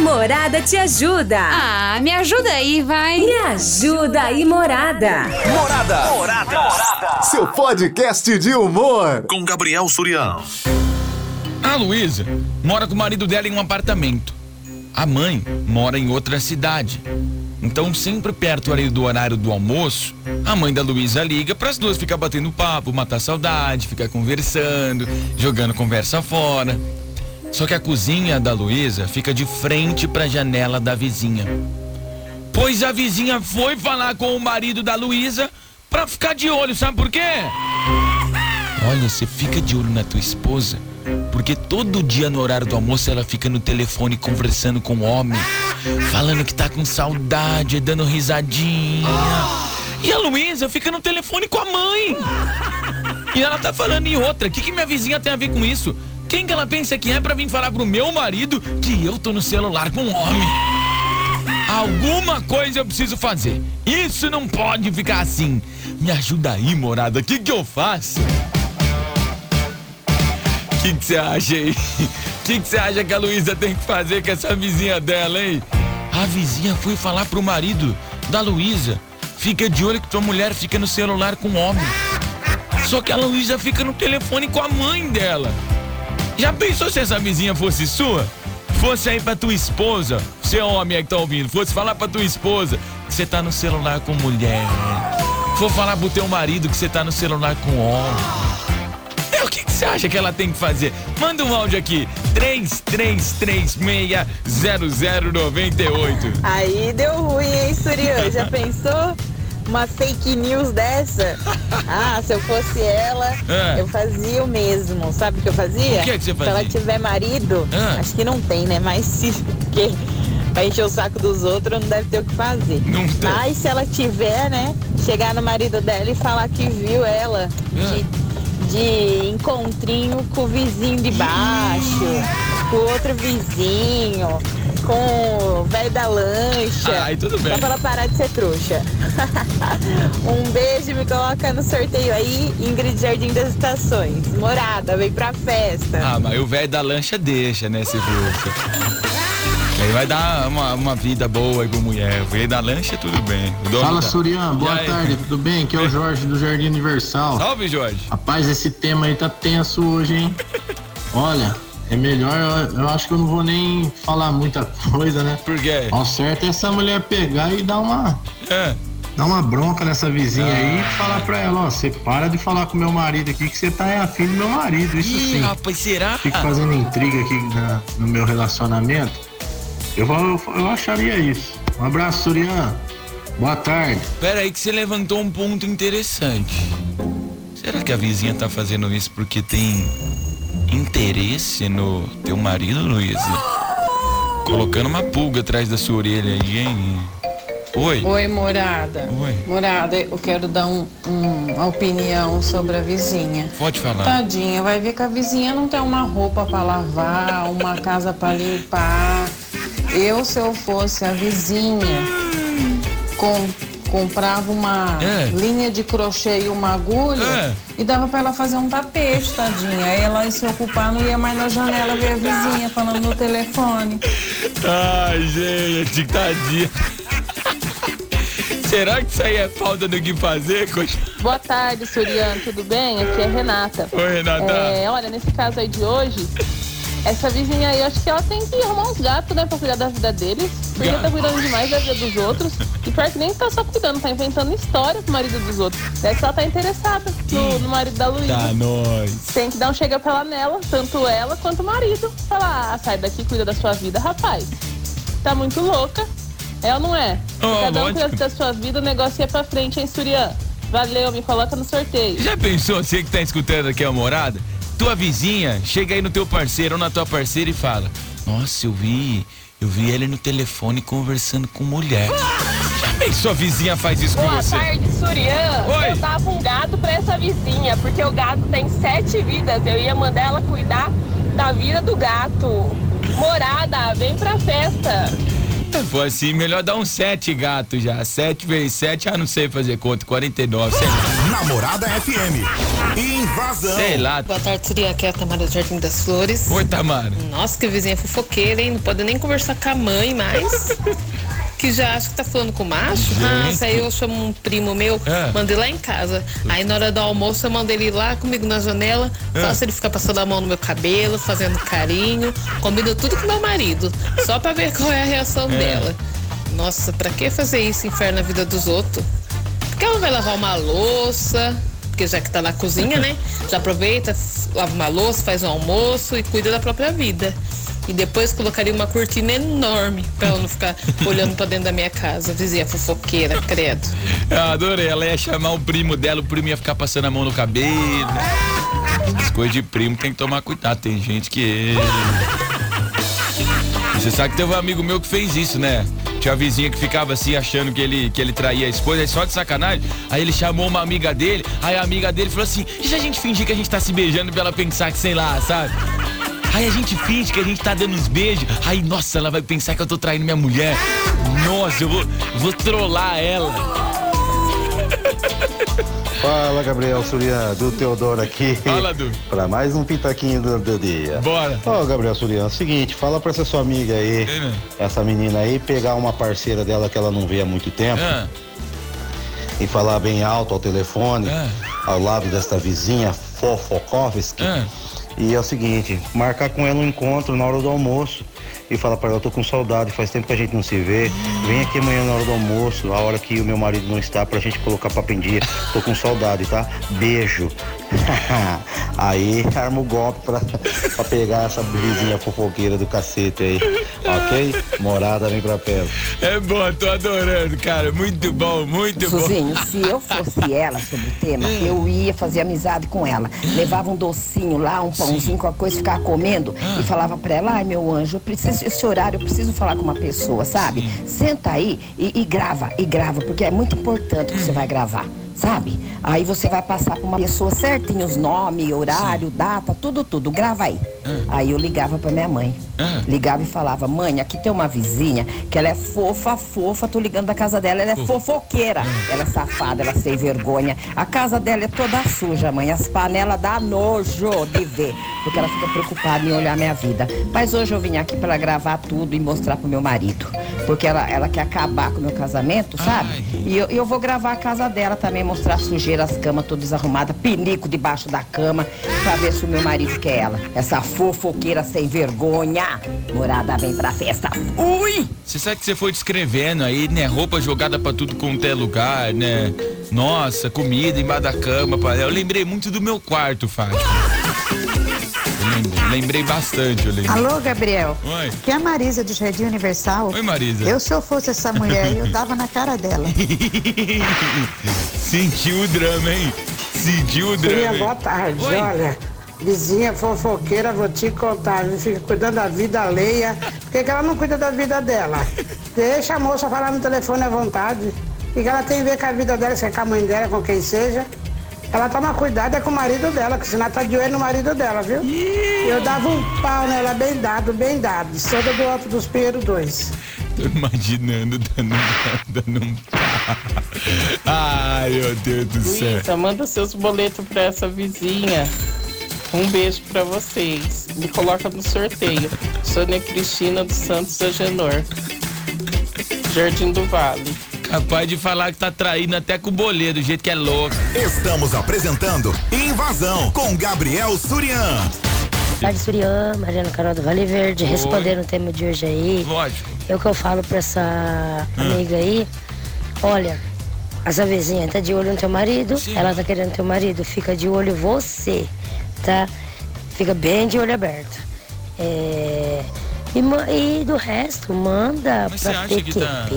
Morada te ajuda. Ah, me ajuda aí, vai. Me ajuda aí, Morada. Morada. Morada. Morada. Seu podcast de humor. Com Gabriel Surião. A Luísa mora com o marido dela em um apartamento. A mãe mora em outra cidade. Então, sempre perto ali do horário do almoço, a mãe da Luísa liga para as duas ficar batendo papo, matar saudade, ficar conversando, jogando conversa fora. Só que a cozinha da Luísa fica de frente para a janela da vizinha. Pois a vizinha foi falar com o marido da Luísa para ficar de olho, sabe por quê? Olha, você fica de olho na tua esposa, porque todo dia no horário do almoço ela fica no telefone conversando com o homem, falando que tá com saudade, dando risadinha. E a Luísa fica no telefone com a mãe. E ela tá falando em outra. O que, que minha vizinha tem a ver com isso? Quem que ela pensa que é pra vir falar pro meu marido que eu tô no celular com um homem? Alguma coisa eu preciso fazer. Isso não pode ficar assim. Me ajuda aí, morada. O que, que eu faço? O que você acha aí? O que você acha que a Luísa tem que fazer com essa vizinha dela, hein? A vizinha foi falar pro marido da Luísa. Fica de olho que tua mulher fica no celular com o homem. Só que a Luísa fica no telefone com a mãe dela. Já pensou se essa vizinha fosse sua? Fosse aí pra tua esposa, seu homem aí que tá ouvindo, fosse falar pra tua esposa que você tá no celular com mulher. For falar pro teu marido que você tá no celular com homem. É, você acha que ela tem que fazer? Manda um áudio aqui, 33360098. Aí deu ruim, hein, Surian? Já pensou? Uma fake news dessa? Ah, se eu fosse ela, É. eu fazia o mesmo. Sabe o que eu fazia? O que é que você Se ela fazia? tiver marido, Ah. acho que não tem, né? Mas se. Porque pra encher o saco dos outros não deve ter o que fazer. Não tem. Mas se ela tiver, né? Chegar no marido dela e falar que viu ela de, de encontrinho com o vizinho de baixo, com o outro vizinho, com o velho da lancha. Ai, tudo bem. Só pra ela parar de ser trouxa. um beijo, me coloca no sorteio aí, Ingrid Jardim das Estações. Morada, vem pra festa. Ah, mas o velho da lancha deixa, né, se for. Aí vai dar uma, uma vida boa aí com mulher. O velho da lancha, tudo bem. Fala da- Surian, boa aí? tarde, tudo bem? Aqui é o Jorge do Jardim Universal. Salve, Jorge. Rapaz, esse tema aí tá tenso hoje, hein? Olha, é melhor, eu, eu acho que eu não vou nem falar muita coisa, né? Por quê? Ao certo é essa mulher pegar e dar uma, É. dar uma bronca nessa vizinha aí e falar pra ela, ó, você para de falar com meu marido aqui que você tá é afim do meu marido, isso Ih, sim. rapaz, será? Fico fazendo intriga aqui na- no meu relacionamento. Eu, vou- eu acharia isso. Um abraço, Surian. Boa tarde. Pera aí que você levantou um ponto interessante. Será que a vizinha tá fazendo isso porque tem interesse no teu marido, Luísa? Colocando uma pulga atrás da sua orelha aí, hein? Oi? Oi, morada. Oi. Morada, eu quero dar um- um- uma opinião sobre a vizinha. Pode falar. Tadinha, vai ver que a vizinha não tem uma roupa pra lavar, uma casa pra limpar. Eu, se eu fosse a vizinha, com- comprava uma É. linha de crochê e uma agulha É. e dava pra ela fazer um tapete, tadinha. Aí ela ia se ocupar, não ia mais na janela ver a vizinha falando no telefone. Ai, gente, tadinha. Será que isso aí é falta do que fazer, coxa? Boa tarde, Suriano, tudo bem? Aqui é Renata. Oi, Renata. É, olha, nesse caso aí de hoje, essa vizinha aí, eu acho que ela tem que arrumar uns gatos, né, pra cuidar da vida deles. Porque Gato. tá cuidando demais da vida dos outros. E pior que nem tá só cuidando, tá inventando história pro marido dos outros. Deve que ela tá interessada no, no marido da Luísa. Tá, nós. Tem que dar um chega pra ela nela, tanto ela quanto o marido. Falar, ah, sai daqui, cuida da sua vida, rapaz. Tá muito louca. É ou não é? Oh, Cada um cuida da sua vida, o negócio ia pra frente, hein, Surian? Valeu, me coloca no sorteio. Já pensou, você que tá escutando aqui a morada? Tua vizinha chega aí no teu parceiro ou na tua parceira e fala: Nossa, eu vi, eu vi ele no telefone conversando com mulher. Já pensou a vizinha faz isso com Boa você? tarde, Surian. Oi. Eu dava um gato pra essa vizinha, porque o gato tem sete vidas. Eu ia mandar ela cuidar da vida do gato. Morada, vem pra festa. Foi assim, melhor dar um sete gato já. Sete vezes sete, ah, não sei fazer conta, 49. Sei lá. Namorada FM. Invasão. Sei lá. Boa tarde, seria aqui a Tamara do Jardim das Flores. Oi, Tamara. Nossa, que vizinha fofoqueira, hein? Não pode nem conversar com a mãe mais. que já acha que tá falando com o macho. Nossa, aí eu chamo um primo meu, É. mandei lá em casa. Aí na hora do almoço eu mandei ele lá comigo na janela, É. faço ele ficar passando a mão no meu cabelo, fazendo carinho, combino tudo com meu marido, só pra ver qual é a reação É. dela. Nossa, pra que fazer isso, inferno na vida dos outros? Porque ela vai lavar uma louça, porque já que tá na cozinha, né? Já aproveita, lava uma louça, faz um almoço e cuida da própria vida. E depois colocaria uma cortina enorme pra ela não ficar olhando pra dentro da minha casa. Vizinha fofoqueira, credo. Eu adorei. Ela ia chamar o primo dela, o primo ia ficar passando a mão no cabelo. As coisas de primo tem que tomar cuidado. Tem gente que. Você sabe que teve um amigo meu que fez isso, né? Tinha uma vizinha que ficava assim achando que ele, que ele traía a esposa, aí só de sacanagem. Aí ele chamou uma amiga dele, aí a amiga dele falou assim: e se a gente fingir que a gente tá se beijando pra ela pensar que sei lá, sabe? Aí a gente finge que a gente tá dando uns beijos. Aí, nossa, ela vai pensar que eu tô traindo minha mulher. Nossa, eu vou, vou trollar ela. Fala, Gabriel Surian, do Teodoro aqui. Fala, Du. Pra mais um pitaquinho do, do dia. Bora. Ô, Gabriel Surian, é o seguinte, fala pra essa sua amiga aí, Ei, essa menina aí, pegar uma parceira dela que ela não vê há muito tempo Ah, e falar bem alto ao telefone, Ah. ao lado desta vizinha Fofokovski. Ah. E é o seguinte, marcar com ela um encontro na hora do almoço e falar pra ela, eu tô com saudade, faz tempo que a gente não se vê. Vem aqui amanhã na hora do almoço, a hora que o meu marido não está, pra gente colocar papo em dia. Tô com saudade, tá? Beijo. aí arma o golpe pra, pra pegar essa vizinha fofoqueira do cacete aí. Ok? Morada vem pra perto. é bom, tô adorando, cara. Muito bom, muito bom. Suzinho, se eu fosse ela sobre o tema, eu ia fazer amizade com ela. Levava um docinho lá, um pãozinho, com a coisa, ficava comendo e falava pra ela, ai meu anjo, eu preciso, esse horário eu preciso falar com uma pessoa, sabe? Senta aí e, e grava, e grava, porque é muito importante que você vai gravar. Sabe? Aí você vai passar pra uma pessoa certinho os nomes, horário, data, tudo, tudo. Grava aí. Aí eu ligava pra minha mãe. Ah. Ligava e falava, mãe, aqui tem uma vizinha que ela é fofa, fofa, tô ligando da casa dela, ela é fofoqueira. Ela é safada, ela é sem vergonha. A casa dela é toda suja, mãe. As panelas dá nojo de ver. Porque ela fica preocupada em olhar minha vida. Mas hoje eu vim aqui pra gravar tudo e mostrar pro meu marido. Porque ela, ela quer acabar com o meu casamento, sabe? Ai. E eu, eu vou gravar a casa dela também, mostrar sujeira, as camas todas desarrumadas, pinico debaixo da cama, pra ver se o meu marido quer ela. Essa fofoqueira sem vergonha. Morada vem pra festa. Ui! Você sabe que você foi descrevendo aí, né? Roupa jogada pra tudo quanto é lugar, né? Nossa, comida embaixo da cama. pá. Eu lembrei muito do meu quarto, Fátima. Lembrei, bastante, eu lembrei. Alô, Gabriel. Oi. Que é a Marisa do Jardim Universal. Oi, Marisa. Eu, se eu fosse essa mulher, eu dava na cara dela. Sentiu o drama, hein? Sentiu o drama. Hein? boa tarde. Oi. Olha, vizinha fofoqueira, vou te contar, fica cuidando da vida alheia. Por que, que ela não cuida da vida dela? Deixa a moça falar no telefone à vontade. O que, que ela tem a ver com a vida dela, se é com a mãe dela, com quem seja? Ela toma cuidado é com o marido dela, que senão tá de olho no marido dela, viu? Eu dava um pau nela bem dado, bem dado. Soda do Alto dos Pinheiros 2. Tô imaginando dando, dando um pá. Ai, meu Deus do céu. Luísa, manda seus boletos pra essa vizinha. Um beijo pra vocês. Me coloca no sorteio. Sônia Cristina dos Santos Agenor. Jardim do Vale. Capaz de falar que tá traindo até com o boleto, do jeito que é louco. Estamos apresentando Invasão com Gabriel Surian. Tarde Surian, Mariana Carol do Vale Verde, Oi. respondendo o tema de hoje aí. Lógico. É o que eu falo pra essa amiga aí. Olha, essa vizinha tá de olho no teu marido, Sim. ela tá querendo teu marido, fica de olho você, tá? Fica bem de olho aberto. É, E, e do resto, manda Mas pra PQP, tá-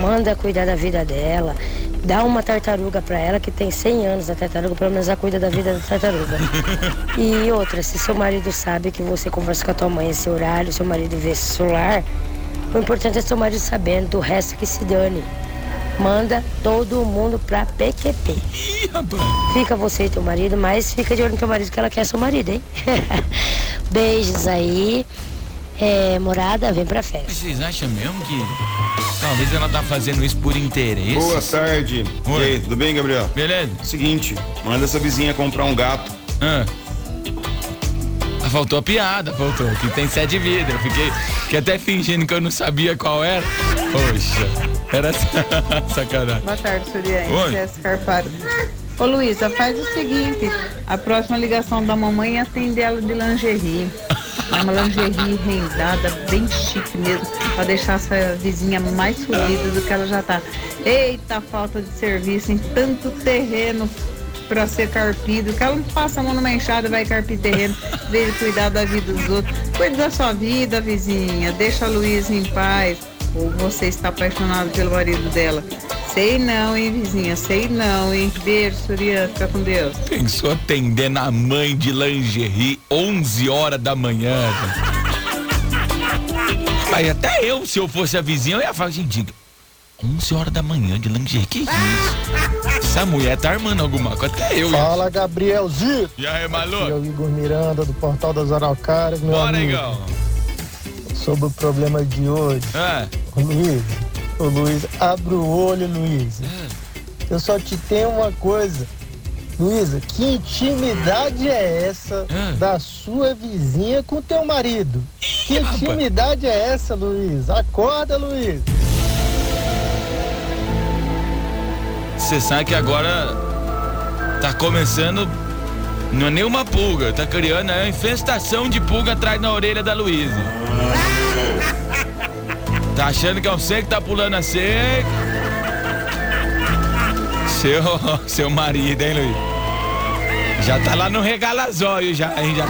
manda cuidar da vida dela. Dá uma tartaruga pra ela que tem 100 anos a tartaruga, pelo menos ela cuida da vida da tartaruga. E outra, se seu marido sabe que você conversa com a tua mãe esse horário, seu marido vê esse celular, o importante é seu marido sabendo, do resto que se dane. Manda todo mundo pra PQP. Fica você e teu marido, mas fica de olho no teu marido que ela quer seu marido, hein? Beijos aí. É, morada, vem pra festa. Vocês acham mesmo que talvez ela tá fazendo isso por interesse? Boa tarde. Oi. E aí, tudo bem, Gabriel? Beleza. Seguinte, manda essa vizinha comprar um gato. Ah. Ah, Faltou a piada, faltou. Que tem sete vidas. Eu fiquei, fiquei até fingindo que eu não sabia qual era. Poxa, era sacanagem. Boa tarde, Suriane. Oi. Jéssica Carparo. Ô Luísa, faz o seguinte, a próxima ligação da mamãe atende ela de lingerie. Uma lingerie rendada, bem chique mesmo, pra deixar essa vizinha mais fodida do que ela já tá. Eita falta de serviço em tanto terreno pra ser carpido, que ela não passa a mão numa enxada vai carpir terreno, de cuidar da vida dos outros. Cuide da sua vida, vizinha, deixa a Luísa em paz. Ou você está apaixonado pelo marido dela. Sei não, hein, vizinha, sei não, hein. Beijo, Surian, fica com Deus. Pensou atendendo a mãe de lingerie 11 horas da manhã. Aí até eu, se eu fosse a vizinha, eu ia falar, gente, 11 horas da manhã de lingerie, que isso? Essa mulher tá armando alguma coisa, até eu. ia. Fala, Gabrielzinho. E aí, maluco? Aqui é o Igor Miranda, do Portal das Araucárias, meu Bora, amigo. Igão. Sobre o problema de hoje. É. Luiz, ô, Luiz, abre o olho, Luiz. Eu só te tenho uma coisa. Luísa, que intimidade é essa da sua vizinha com teu marido? Que intimidade é essa, Luiz? Acorda, Luiz. Você sabe que agora tá começando. Não é nem uma pulga, tá criando é uma infestação de pulga atrás na orelha da Luísa. Tá achando que é você que tá pulando a seca? Seu, seu marido, hein, Luiz? Já tá lá no regalazóio já, hein? Já.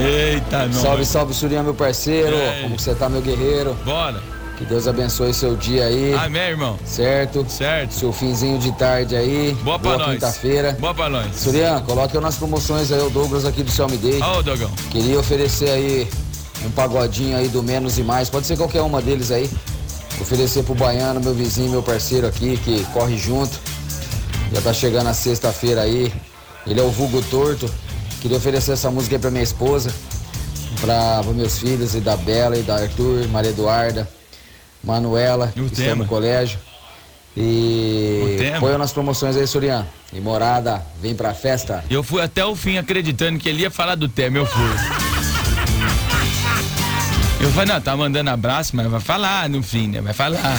Eita, nós. Salve, salve, Surinha, meu parceiro. Ei. Como você tá, meu guerreiro? Bora. Que Deus abençoe seu dia aí. Amém, irmão. Certo? Certo. Seu finzinho de tarde aí. Boa pra nós. quinta-feira. Boa pra nós. Surian, coloque nas promoções aí o Douglas aqui do Me Day. Ó, o Dogão. Queria oferecer aí um pagodinho aí do Menos e Mais. Pode ser qualquer uma deles aí. Oferecer pro Baiano, meu vizinho, meu parceiro aqui, que corre junto. Já tá chegando a sexta-feira aí. Ele é o vulgo torto. Queria oferecer essa música aí pra minha esposa, pra, pra meus filhos, e da Bela, e da Arthur, Maria Eduarda, Manuela, que estão tema? no colégio. E põe nas promoções aí, Surian. E morada, vem pra festa. Eu fui até o fim acreditando que ele ia falar do tema, eu fui. Eu falei, não, tá mandando abraço, mas vai falar no fim, né? Vai falar.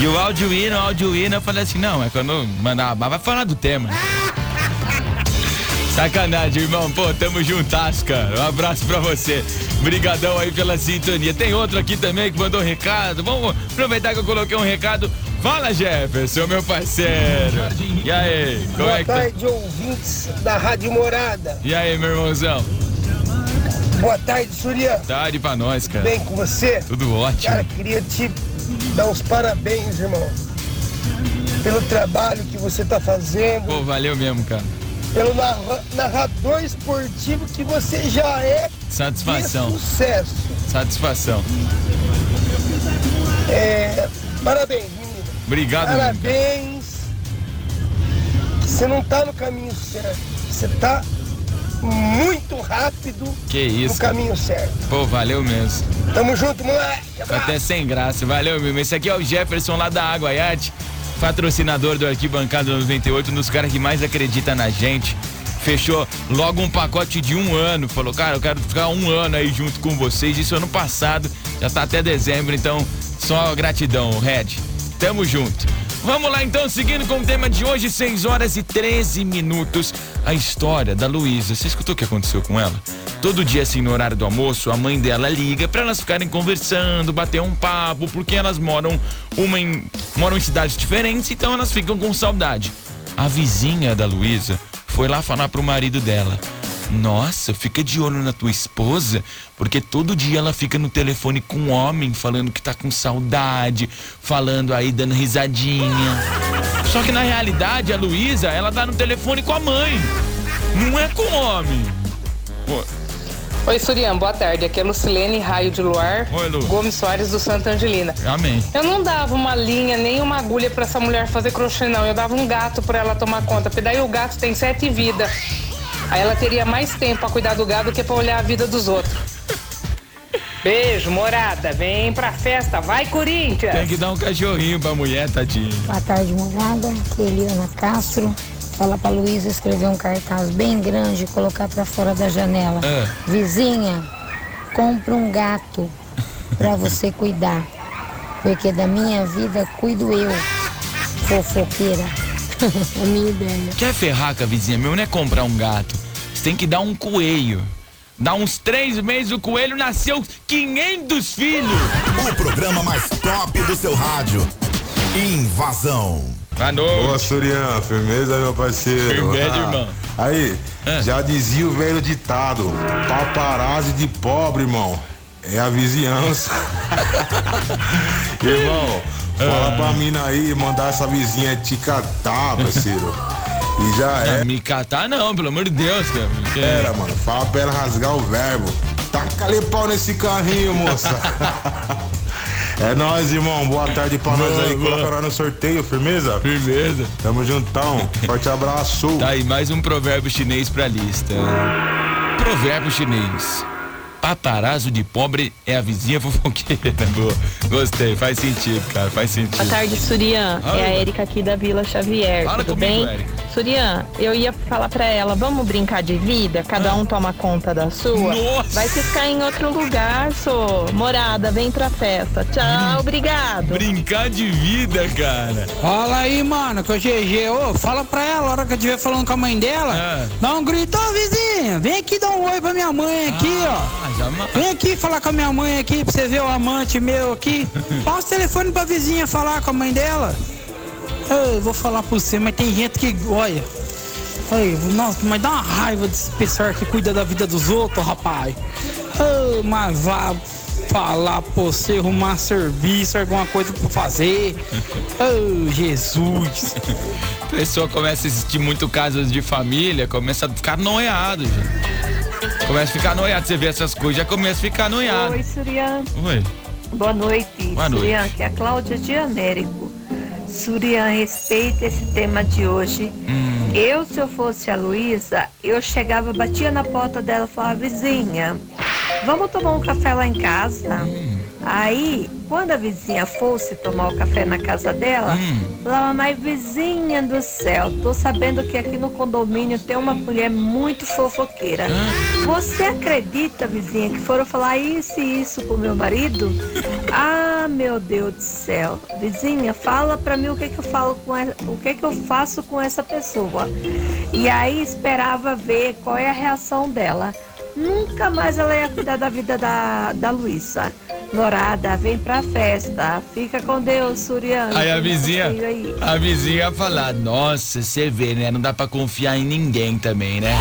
E o áudio hino, o áudio hino, eu falei assim, não, é quando mandar abraço, vai falar do tema. Sacanagem, irmão. Pô, tamo juntas, cara. Um abraço pra você. Brigadão aí pela sintonia. Tem outro aqui também que mandou um recado. Vamos aproveitar que eu coloquei um recado. Fala, Jefferson, meu parceiro. E aí, como Boa é que tá? tarde, ouvintes da Rádio Morada. E aí, meu irmãozão? Boa tarde, Surya. Tarde pra nós, cara. Bem com você? Tudo ótimo. Cara, queria te dar os parabéns, irmão. Pelo trabalho que você tá fazendo, Pô, valeu mesmo, cara. pelo narra- narrador esportivo que você já é Satisfação. sucesso. Satisfação. É, parabéns, menino. Obrigado. Parabéns. Você não tá no caminho certo. Você tá muito rápido Que isso. no caminho certo. Pô, valeu mesmo. Tamo junto, moleque. Tô até sem graça. Valeu, meu. Esse aqui é o Jefferson lá da Água Yacht, patrocinador do Arquibancada 98, um dos caras que mais acredita na gente. Fechou logo um pacote de um ano. Falou, cara, eu quero ficar um ano aí junto com vocês. Isso ano passado, já tá até dezembro, então só gratidão, Red. Tamo junto. Vamos lá então, seguindo com o tema de hoje, 6 horas e 13 minutos. A história da Luísa. Você escutou o que aconteceu com ela? Todo dia, assim, no horário do almoço, a mãe dela liga pra elas ficarem conversando, bater um papo, porque elas moram uma em, moram em cidades diferentes, então elas ficam com saudade. A vizinha da Luísa foi lá falar pro marido dela. Nossa, fica de olho na tua esposa, porque todo dia ela fica no telefone com um homem falando que tá com saudade, falando aí, dando risadinha. Só que na realidade, a Luísa, ela tá no telefone com a mãe. Não é com o homem. Pô, Oi, Surian, boa tarde. Aqui é Lucilene Raio de Luar, Oi, Lu. Gomes Soares do Santa Angelina. amém. Eu não dava uma linha nem uma agulha pra essa mulher fazer crochê, não. Eu dava um gato pra ela tomar conta, porque daí o gato tem sete vidas. Aí ela teria mais tempo pra cuidar do gado do que pra olhar a vida dos outros. Beijo, morada. Vem pra festa. Vai, Corinthians! Tem que dar um cachorrinho pra mulher, tadinho. Boa tarde, morada. Aqui é Eliana Castro. Fala pra Luísa escrever um cartaz bem grande e colocar pra fora da janela. Ah. Vizinha, compra um gato pra você cuidar. Porque da minha vida cuido eu, fofoqueira. a minha ideia. Quer ferrar com a vizinha meu? Não é comprar um gato. Você tem que dar um coelho. Dá uns três meses, o coelho nasceu 500 filhos. O programa mais top do seu rádio. Invasão. Boa noite. Boa, Surian. Firmeza, meu parceiro. Firmeza, Ah, irmão. Aí, já dizia o velho ditado: paparazzi de pobre, irmão. É a vizinhança. irmão, fala pra mina aí mandar essa vizinha te catar, parceiro. E já é. Me catar não, pelo amor de Deus, cara. Porque- Era, mano. Fala pra ela rasgar o verbo. Taca-lhe pau nesse carrinho, moça. É nóis, irmão. Boa tarde pra nós aí. boa. Coloca nós no sorteio, firmeza? Firmeza. Tamo juntão. Forte abraço. Tá aí mais um provérbio chinês pra lista. Provérbio chinês. Paparazzo de pobre é a vizinha fofoqueira. Boa. Gostei, faz sentido, cara, faz sentido. Boa tarde, Surian. É a Erika aqui da Vila Xavier. Fala Tudo comigo, bem? Surian, eu ia falar pra ela, vamos brincar de vida? Cada um toma conta da sua? Nossa! Vai ficar em outro lugar, sou. Morada, vem pra festa. Tchau, obrigado. Brincar de vida, cara. Fala aí, mano, que o GG, ô, fala pra ela, a hora que eu estiver falando com a mãe dela, É. dá um grito, ô vizinha, vem aqui dar um oi pra minha mãe aqui, Ah, ó. Vem aqui falar com a minha mãe aqui, pra você ver o amante meu aqui. Passa o telefone pra vizinha falar com a mãe dela. Eu vou falar pra você, mas tem gente que, olha. Nossa, mas dá uma raiva desse pessoal que cuida da vida dos outros, rapaz. Ô, mas vá falar pra você arrumar serviço, alguma coisa pra fazer. Ô, Jesus. A pessoa começa a assistir muito casos de família, começa a ficar noiado, gente. Começa a ficar noiado, você vê essas coisas, já começa a ficar noiado. Oi, Surian. Oi. Boa noite. Boa noite. Surian, aqui é a Cláudia de Américo. Surian, respeita esse tema de hoje. Hum. Eu, se eu fosse a Luísa, eu chegava, batia na porta dela e falava, vizinha, vamos tomar um café lá em casa? Aí, quando a vizinha fosse tomar o café na casa dela, falava, mas vizinha do céu, tô sabendo que aqui no condomínio tem uma mulher muito fofoqueira. Você acredita, vizinha, que foram falar isso e isso pro meu marido? Ah, meu Deus do céu. Vizinha, fala pra mim o que que eu falo com essa, o que que eu faço com essa pessoa. E aí esperava ver qual é a reação dela. Nunca mais ela ia cuidar da vida da, da Luísa. Norada, vem pra festa. Fica com Deus, Suriano. Aí a vizinha, Aí. a vizinha ia falar, nossa, você vê, né? Não dá pra confiar em ninguém também, né?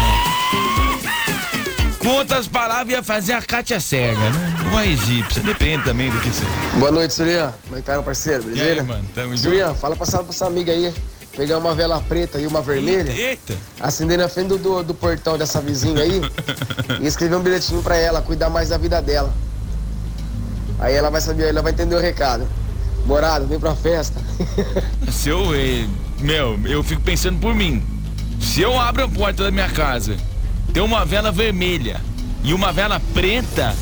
Com outras palavras, ia fazer a Kátia cega, né? Ou a egípcia, depende também do que você. Boa noite, Surian. Como é que tá, meu parceiro? E Beleza? aí, mano, tamo junto? Surian, fala pra essa, pra essa amiga aí. Pegar uma vela preta e uma vermelha. Eita! Acender na frente do, do, do portão dessa vizinha aí. e escrever um bilhetinho pra ela, cuidar mais da vida dela. Aí ela vai saber, ela vai entender o recado. Morada, vem pra festa. Se eu, eh, meu, eu fico pensando por mim. Se eu abro a porta da minha casa, tem uma vela vermelha e uma vela preta,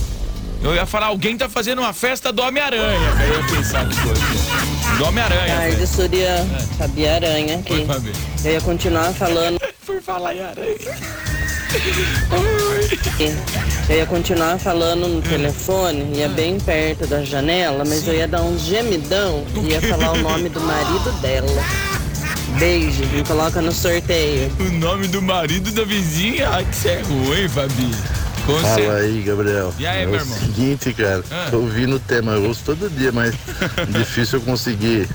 eu ia falar, alguém tá fazendo uma festa do Homem-Aranha. Aí eu ia pensar que coisa. Do Homem-Aranha. Tarde, Surya. Fabi Aranha aqui. Fabi. Eu ia continuar falando. Por falar em aranha. Eu ia continuar falando no telefone, ia bem perto da janela, mas eu ia dar um gemidão e ia falar o nome do marido dela. Beijo, me coloca no sorteio. O nome do marido da vizinha? Ai, que você é ruim, Fabi. Com Fala aí, Gabriel. E aí, é meu o irmão? seguinte, cara, Ah. tô ouvindo o tema, eu ouço todo dia, mas difícil eu conseguir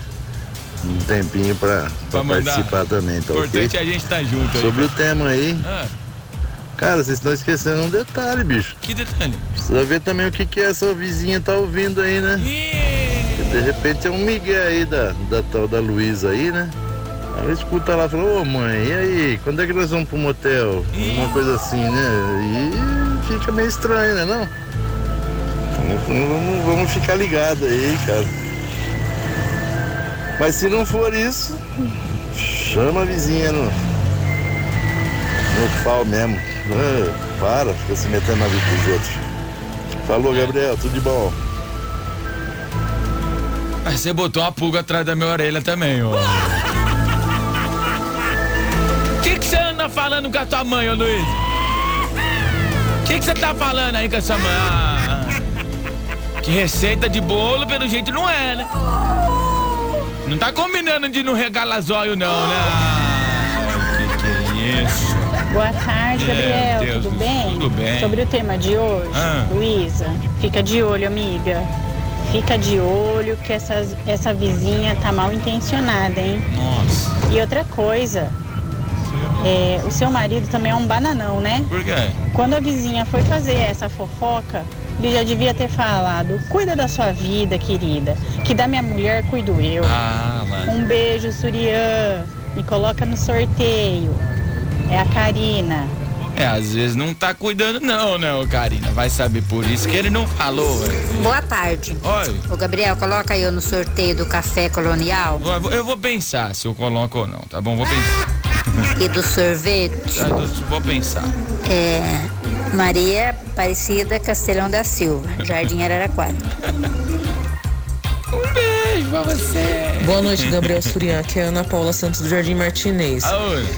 um tempinho pra, pra Pra participar também, tá ok? importante é a gente tá junto aí. Sobre o tema aí, Ah, cara, vocês estão esquecendo um detalhe, bicho. que detalhe? Precisa ver também o que, que essa vizinha tá ouvindo aí, né? De repente é um migué aí da, da tal da Luísa aí, né? Ela escuta lá e fala, ô mãe, e aí, quando é que nós vamos pro motel? Uma coisa assim, né? E fica meio estranho, né não? Vamos, vamos, vamos ficar ligados aí, cara. Mas se não for isso, chama a vizinha no, no pau mesmo. É, para, fica se metendo na vida dos outros. Falou, Gabriel, tudo de bom. Mas você botou uma pulga atrás da minha orelha também, ó. O que que você anda falando com a tua mãe, ô Luiz? O que que você tá falando aí com essa mãe? Ah, que receita de bolo, pelo jeito, não é, né? Não tá combinando de não regalar zóio, não, né? Ah, que que é isso? Boa tarde, É, Gabriel. Deus, tudo bem? tudo bem. Sobre o tema de hoje, Ah. Luísa, fica de olho, amiga. Fica de olho que essas, essa vizinha tá mal intencionada, hein? Nossa. E outra coisa, é, o seu marido também é um bananão, né? Por quê? Quando a vizinha foi fazer essa fofoca, ele já devia ter falado: cuida da sua vida, querida, que da minha mulher cuido eu. Ah, mano. Um beijo, Surian. Me coloca no sorteio. É a Karina. É, às vezes não tá cuidando, não, né, ô Karina? Vai saber por isso que ele não falou. Boa tarde. Oi. Ô Gabriel, coloca eu no sorteio do café colonial Eu vou- Eu vou pensar se eu coloco ou não, tá bom? Vou pensar. e do sorvete. Eu Vou pensar. É, Maria Aparecida Castelhão da Silva, Jardim Araraquara. Um beijo pra você. Boa noite, Gabriel Surian. Aqui é a Ana Paula Santos do Jardim Martinez. Aonde?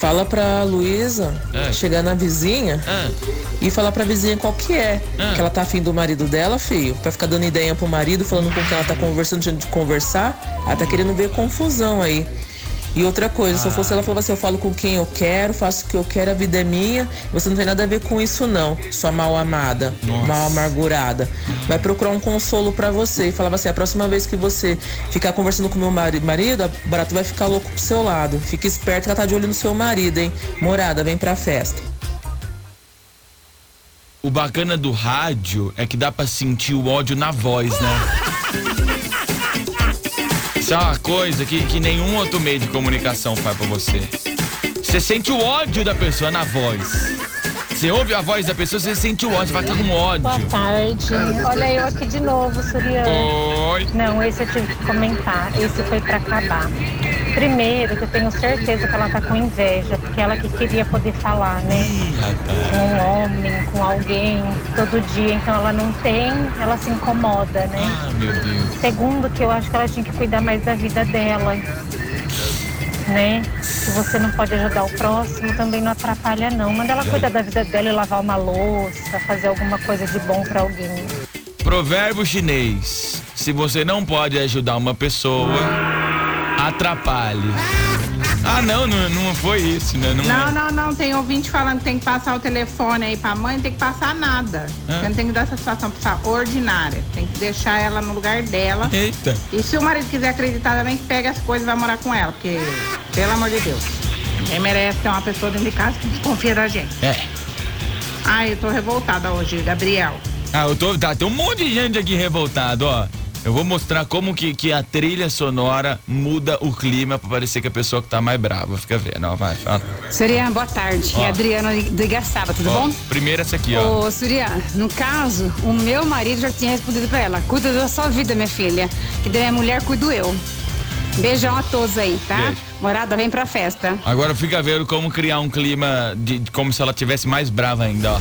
Fala pra Luísa É. chegar na vizinha e falar pra vizinha qual que é. Que ela tá afim do marido dela, filho. Pra ficar dando ideia pro marido, falando com quem ela tá conversando, de conversar. Ela tá querendo ver confusão aí. E outra coisa, se eu fosse ela, falava assim, eu falo com quem eu quero, faço o que eu quero, a vida é minha. Você não tem nada a ver com isso não, sua mal amada, mal amargurada. Vai procurar um consolo pra você. E falava assim, a próxima vez que você ficar conversando com meu mari- marido, a barato vai ficar louco pro seu lado. Fica esperto que ela tá de olho no seu marido, hein? Morada, vem pra festa. O bacana do rádio é que dá pra sentir o ódio na voz, né? Isso é uma coisa que, que nenhum outro meio de comunicação faz pra você. Você sente o ódio da pessoa na voz. Você ouve a voz da pessoa, você sente o ódio, vai estar com ódio. Boa tarde. Olha eu aqui de novo, Suriana. Oi. Não, esse eu tive que comentar. Esse foi pra acabar. Primeiro, que eu tenho certeza que ela tá com inveja, porque ela que queria poder falar, né? Com um homem, com alguém, todo dia. Então ela não tem, ela se incomoda, né? Ah, meu Deus. Segundo, que eu acho que ela tinha que cuidar mais da vida dela. Né? Se você não pode ajudar o próximo, também não atrapalha não. Manda ela cuidar da vida dela e lavar uma louça, fazer alguma coisa de bom pra alguém. Provérbio chinês. Se você não pode ajudar uma pessoa, atrapalhe. Ah, não, não, não foi isso, né? Não, Não, não, não. Tem ouvinte falando que tem que passar o telefone aí pra mãe, não tem que passar nada. Ah. Não tem que dar essa situação pra ordinária. Tem que deixar ela no lugar dela. Eita. E se o marido quiser acreditar também, que pega as coisas e vai morar com ela. Porque, pelo amor de Deus, ninguém merece ter uma pessoa dentro de casa que desconfia da gente. É. Ai, eu tô revoltada hoje, Gabriel. Ah, eu tô. Tá, tem um monte de gente aqui revoltado, ó. Eu vou mostrar como que, que a trilha sonora muda o clima pra parecer que a pessoa que tá mais brava. Fica vendo, ó, vai, fala. Surian, boa tarde. Ó. É Adriana do Igaçaba, tudo Ó, bom? Primeiro essa aqui, ó. Ô, Surian, no caso, o meu marido já tinha respondido pra ela. Cuida da sua vida, minha filha. Que da minha mulher cuido eu. Beijão a todos aí, tá? Beijo. Morada, vem pra festa. Agora fica vendo como criar um clima de, de- como se ela tivesse mais brava ainda, ó.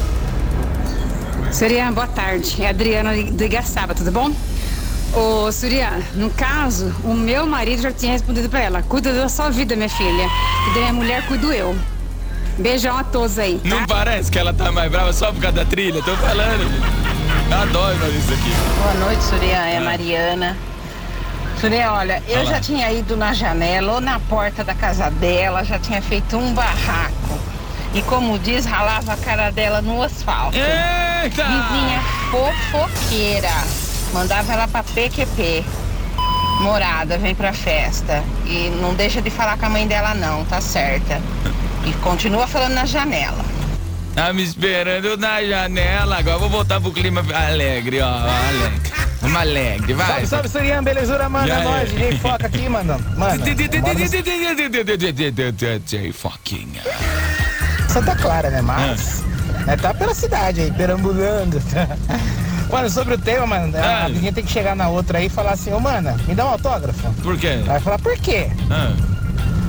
Surian, boa tarde. É Adriana do Igaçaba, tudo bom? Ô, Surian, no caso, o meu marido já tinha respondido pra ela. Cuida da sua vida, minha filha. Que da minha mulher cuido eu. Beijão a todos aí. Não parece que ela tá mais brava só por causa da trilha? Tô falando. Adoro isso aqui. Boa noite, Surian. É Mariana. Surian, olha, eu Olá. já tinha ido na janela ou na porta da casa dela, já tinha feito um barraco. E como diz, ralava a cara dela no asfalto. Eita! Vizinha fofoqueira. Mandava ela pra PQP. Morada, vem pra festa. E não deixa de falar com a mãe dela não, tá certa. E continua falando na janela. Tá me esperando na janela. Agora eu vou voltar pro clima alegre, ó. Alegre. Vamos alegre, vai. Salve, salve, Surian, belezura, mano. É é. nóis, DJ Foca aqui, mano. Mano, DJ Foquinha. Santa Clara, né? Mas é, tá pela cidade aí, perambulando. Mano, sobre o tema, mano, a Ah. vizinha tem que chegar na outra aí e falar assim, ô, mano, me dá um autógrafo. Por quê? Vai falar, por quê? Ah.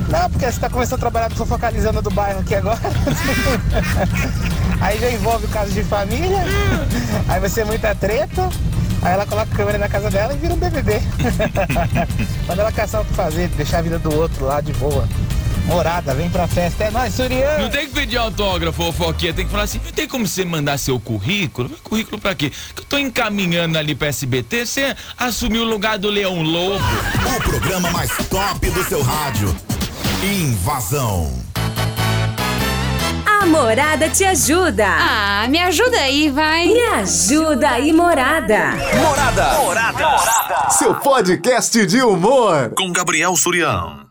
Não, porque você tá começando a trabalhar tô focalizando do bairro aqui agora. aí já envolve o caso de família, aí vai ser muita treta. Aí ela coloca a câmera na casa dela e vira um BBB. Manda ela caçar o que fazer, deixar a vida do outro lá de boa. Morada, vem pra festa. É nóis, Suriano. Não tem que pedir autógrafo, fofoquinha. Tem que falar assim, não tem como você mandar seu currículo? Currículo pra quê? Que eu tô encaminhando ali pra SBT, você assumiu o lugar do Leão Lobo. O programa mais top do seu rádio. Invasão. A Morada te ajuda. Ah, me ajuda aí, vai. Me ajuda aí, Morada. Morada. Morada. Seu podcast de humor. Com Gabriel Surião.